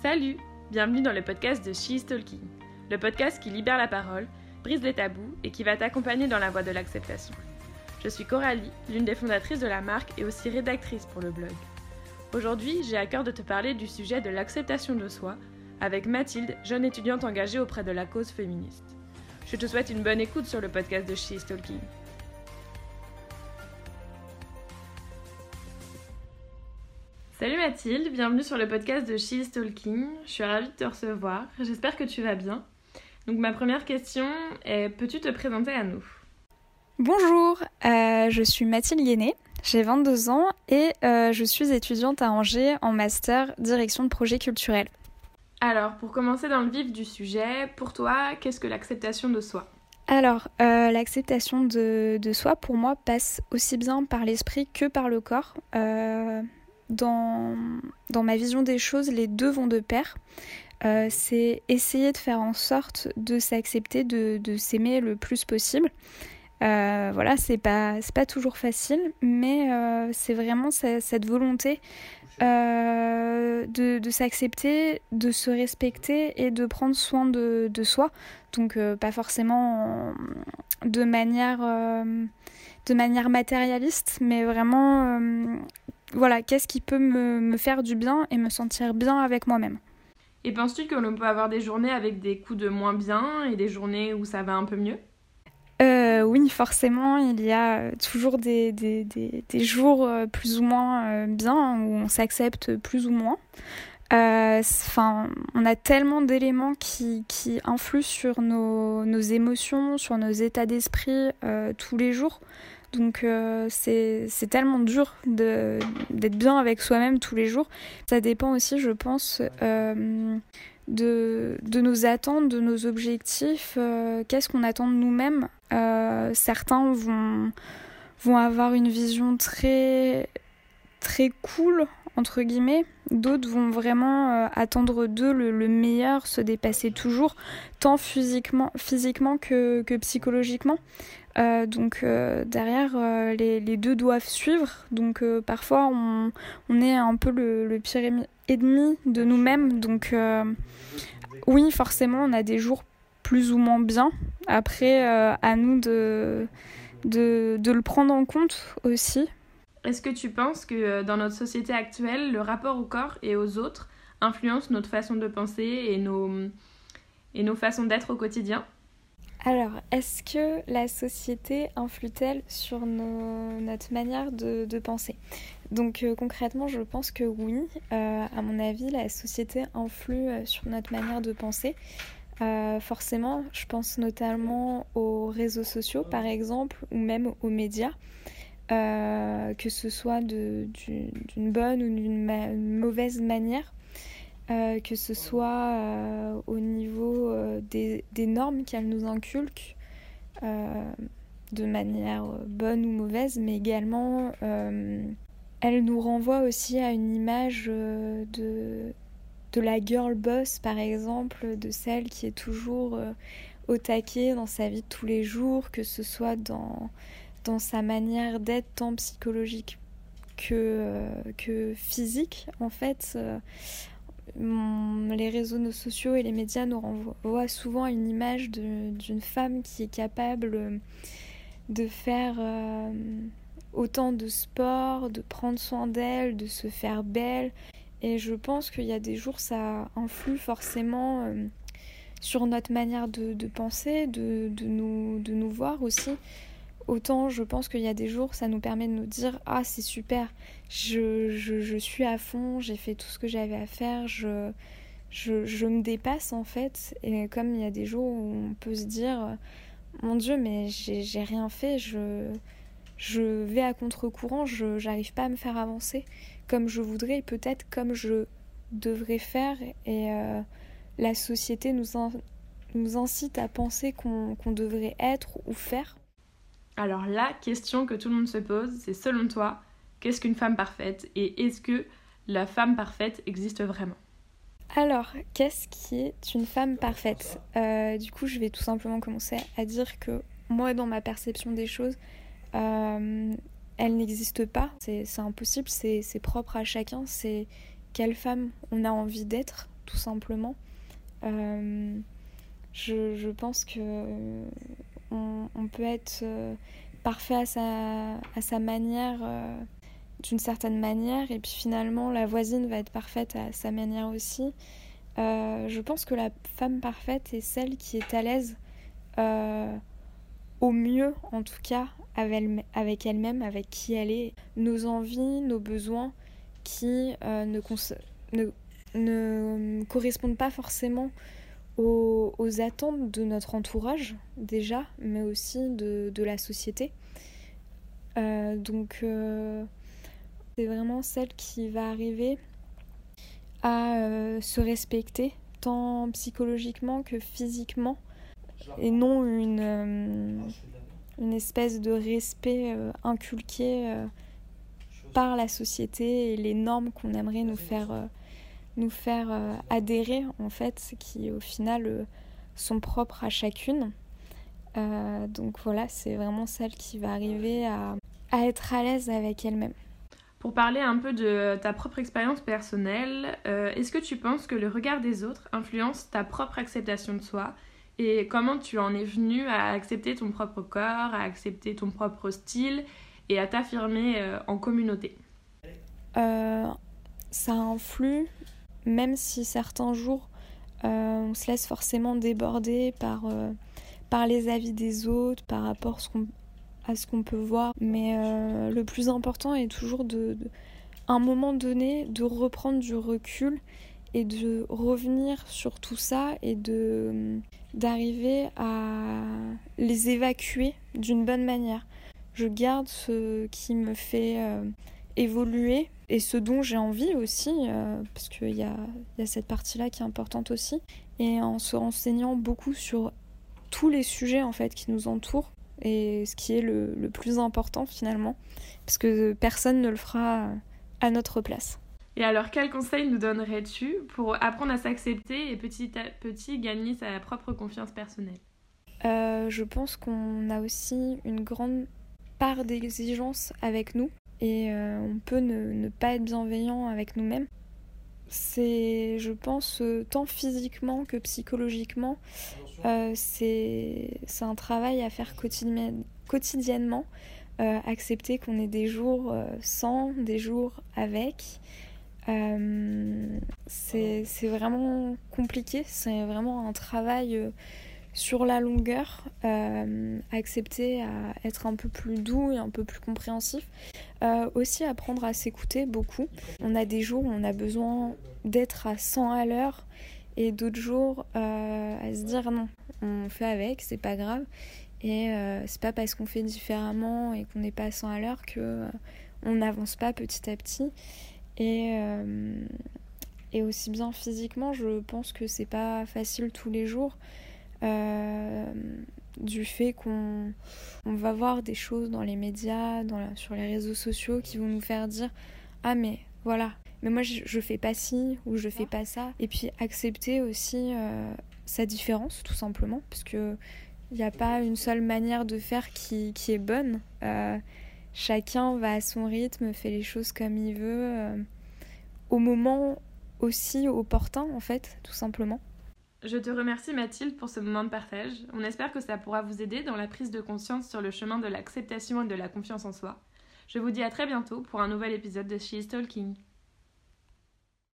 Salut Bienvenue dans le podcast de She is Talking, le podcast qui libère la parole, brise les tabous et qui va t'accompagner dans la voie de l'acceptation. Je suis Coralie, l'une des fondatrices de la marque et aussi rédactrice pour le blog. Aujourd'hui, j'ai à cœur de te parler du sujet de l'acceptation de soi avec Mathilde, jeune étudiante engagée auprès de la cause féministe. Je te souhaite une bonne écoute sur le podcast de She is Talking. Salut Mathilde, bienvenue sur le podcast de She's Talking. Je suis ravie de te recevoir. J'espère que tu vas bien. Donc ma première question est peux-tu te présenter à nous? Bonjour, euh, je suis Mathilde Guéné, j'ai 22 ans et euh, je suis étudiante à Angers en master direction de projet culturel. Alors, pour commencer dans le vif du sujet, pour toi, qu'est-ce que l'acceptation de soi? Alors, euh, l'acceptation de, de, soi, pour moi, passe aussi bien par l'esprit que par le corps dans, ma vision des choses, les deux vont de pair. Euh, c'est essayer de faire en sorte de s'accepter, de, s'aimer le plus possible. Euh, voilà, c'est pas, pas toujours facile, mais euh, c'est vraiment cette volonté de, s'accepter, de se respecter et de prendre soin de, soi. Donc, pas forcément de manière, de manière matérialiste, mais vraiment voilà, qu'est-ce qui peut me, faire du bien et me sentir bien avec moi-même. Et penses-tu que l'on peut avoir des journées avec des coups de moins bien et des journées où ça va un peu mieux? Euh, oui, forcément, il y a toujours des, des, des, jours euh, plus ou moins euh, bien où on s'accepte plus ou moins. Enfin, on a tellement d'éléments qui, qui, influent sur nos, nos, émotions, sur nos états d'esprit tous les jours. Donc euh, c'est tellement dur d'être bien avec soi-même tous les jours. Ça dépend aussi, je pense, euh, de, de, nos attentes, de nos objectifs. Euh, qu'est-ce qu'on attend de nous-mêmes Certains vont, vont avoir une vision très, très cool, entre guillemets. D'autres vont vraiment attendre d'eux le, le, meilleur, se dépasser toujours, tant physiquement, physiquement que, que psychologiquement. Euh, donc euh, derrière, euh, les, les, deux doivent suivre. Donc parfois, on, on, est un peu le, le pire ennemi de nous-mêmes. Donc oui, forcément, on a des jours plus ou moins bien. Après, à nous de, de, de, le prendre en compte aussi. Est-ce que tu penses que dans notre société actuelle, le rapport au corps et aux autres influence notre façon de penser et nos, et nos façons d'être au quotidien? Alors, est-ce que la société influe-t-elle sur notre manière de, penser? Donc euh, concrètement, je pense que oui. Euh, à mon avis, la société influe euh, sur notre manière de penser. forcément, je pense notamment aux réseaux sociaux, par exemple, ou même aux médias. Que ce soit d'une bonne ou d'une mauvaise manière. Euh, que ce soit euh, au niveau euh, des, des, normes qu'elle nous inculque de manière bonne ou mauvaise, mais également elle nous renvoie aussi à une image de, de la girl boss par exemple, de celle qui est toujours au taquet dans sa vie de tous les jours, que ce soit dans, dans sa manière d'être tant psychologique que, que physique en fait les réseaux sociaux et les médias nous renvoient souvent à une image d'une femme qui est capable de faire euh, autant de sport, de prendre soin d'elle, de se faire belle. Et je pense qu'il y a des jours, ça influe forcément euh, sur notre manière de, penser, de, nous, de nous voir aussi. Autant je pense qu'il y a des jours, ça nous permet de nous dire Ah, c'est super, je, je, suis à fond, j'ai fait tout ce que j'avais à faire, je, je, je, me dépasse en fait. Et comme il y a des jours où on peut se dire Mon Dieu, mais j'ai rien fait, je, je vais à contre-courant, je j'arrive pas à me faire avancer comme je voudrais, peut-être comme je devrais faire. Et euh, la société nous, nous incite à penser qu'on devrait être ou faire. Alors la question que tout le monde se pose, c'est selon toi, qu'est-ce qu'une femme parfaite et est-ce que la femme parfaite existe vraiment? Alors, qu'est-ce qui est une femme parfaite? Euh, Du coup, je vais tout simplement commencer à dire que moi, dans ma perception des choses, euh, elle n'existe pas. C'est impossible, c'est propre à chacun. C'est quelle femme on a envie d'être, tout simplement. je, je, pense que on, peut être parfait à sa, à sa manière, d'une certaine manière, et puis finalement la voisine va être parfaite à sa manière aussi. je pense que la femme parfaite est celle qui est à l'aise au mieux en tout cas avec elle-même, avec qui elle est, nos envies, nos besoins qui euh, ne, correspondent pas forcément aux, attentes de notre entourage déjà, mais aussi de, la société. Euh, donc euh, c'est vraiment celle qui va arriver à se respecter tant psychologiquement que physiquement et non une, une espèce de respect euh, inculqué euh, par la société et les normes qu'on aimerait nous faire, euh, nous faire adhérer, en fait, qui au final sont propres à chacune. donc voilà, c'est vraiment celle qui va arriver à, à être à l'aise avec elle-même. Pour parler un peu de ta propre expérience personnelle, est-ce que tu penses que le regard des autres influence ta propre acceptation de soi? Et comment tu en es venu à accepter ton propre corps, à accepter ton propre style et à t'affirmer euh, en communauté? Euh, Ça influe, même si certains jours euh, on se laisse forcément déborder par, par les avis des autres, par rapport à ce qu'on peut voir. Mais le plus important est toujours de, à un moment donné, de reprendre du recul et de revenir sur tout ça et d'arriver à les évacuer d'une bonne manière. Je garde ce qui me fait euh, évoluer et ce dont j'ai envie aussi, euh, parce qu'il y a, y a cette partie-là qui est importante aussi, et en se renseignant beaucoup sur tous les sujets en fait qui nous entourent et ce qui est le, le plus important finalement, parce que personne ne le fera à notre place. Et alors, quel conseil nous donnerais-tu pour apprendre à s'accepter et petit à petit gagner sa propre confiance personnelle? Euh, Je pense qu'on a aussi une grande part d'exigence avec nous et euh, on peut ne, pas être bienveillant avec nous-mêmes. C'est, je pense, euh, tant physiquement que psychologiquement, c'est un travail à faire quotidiennement. accepter qu'on ait des jours sans, des jours avec, euh, c'est vraiment compliqué, c'est vraiment un travail euh, sur la longueur, euh, accepter à être un peu plus doux et un peu plus compréhensif. aussi apprendre à s'écouter beaucoup. On a des jours où on a besoin d'être à 100 à l'heure et d'autres jours à se dire non, on fait avec, c'est pas grave. Et c'est pas parce qu'on fait différemment et qu'on n'est pas à 100 à l'heure que on n'avance pas petit à petit. Et, euh, et aussi bien physiquement, je pense que c'est pas facile tous les jours. Euh, du fait qu'on on va voir des choses dans les médias, sur les réseaux sociaux qui vont nous faire dire Ah, mais voilà, mais moi je, fais pas ci ou je fais pas ça. Et puis accepter aussi euh, sa différence, tout simplement, parce que il n'y a pas une seule manière de faire qui, est bonne. Euh, chacun va à son rythme, fait les choses comme il veut, au moment aussi opportun en fait, tout simplement. Je te remercie Mathilde pour ce moment de partage. On espère que ça pourra vous aider dans la prise de conscience sur le chemin de l'acceptation et de la confiance en soi. Je vous dis à très bientôt pour un nouvel épisode de She is Talking.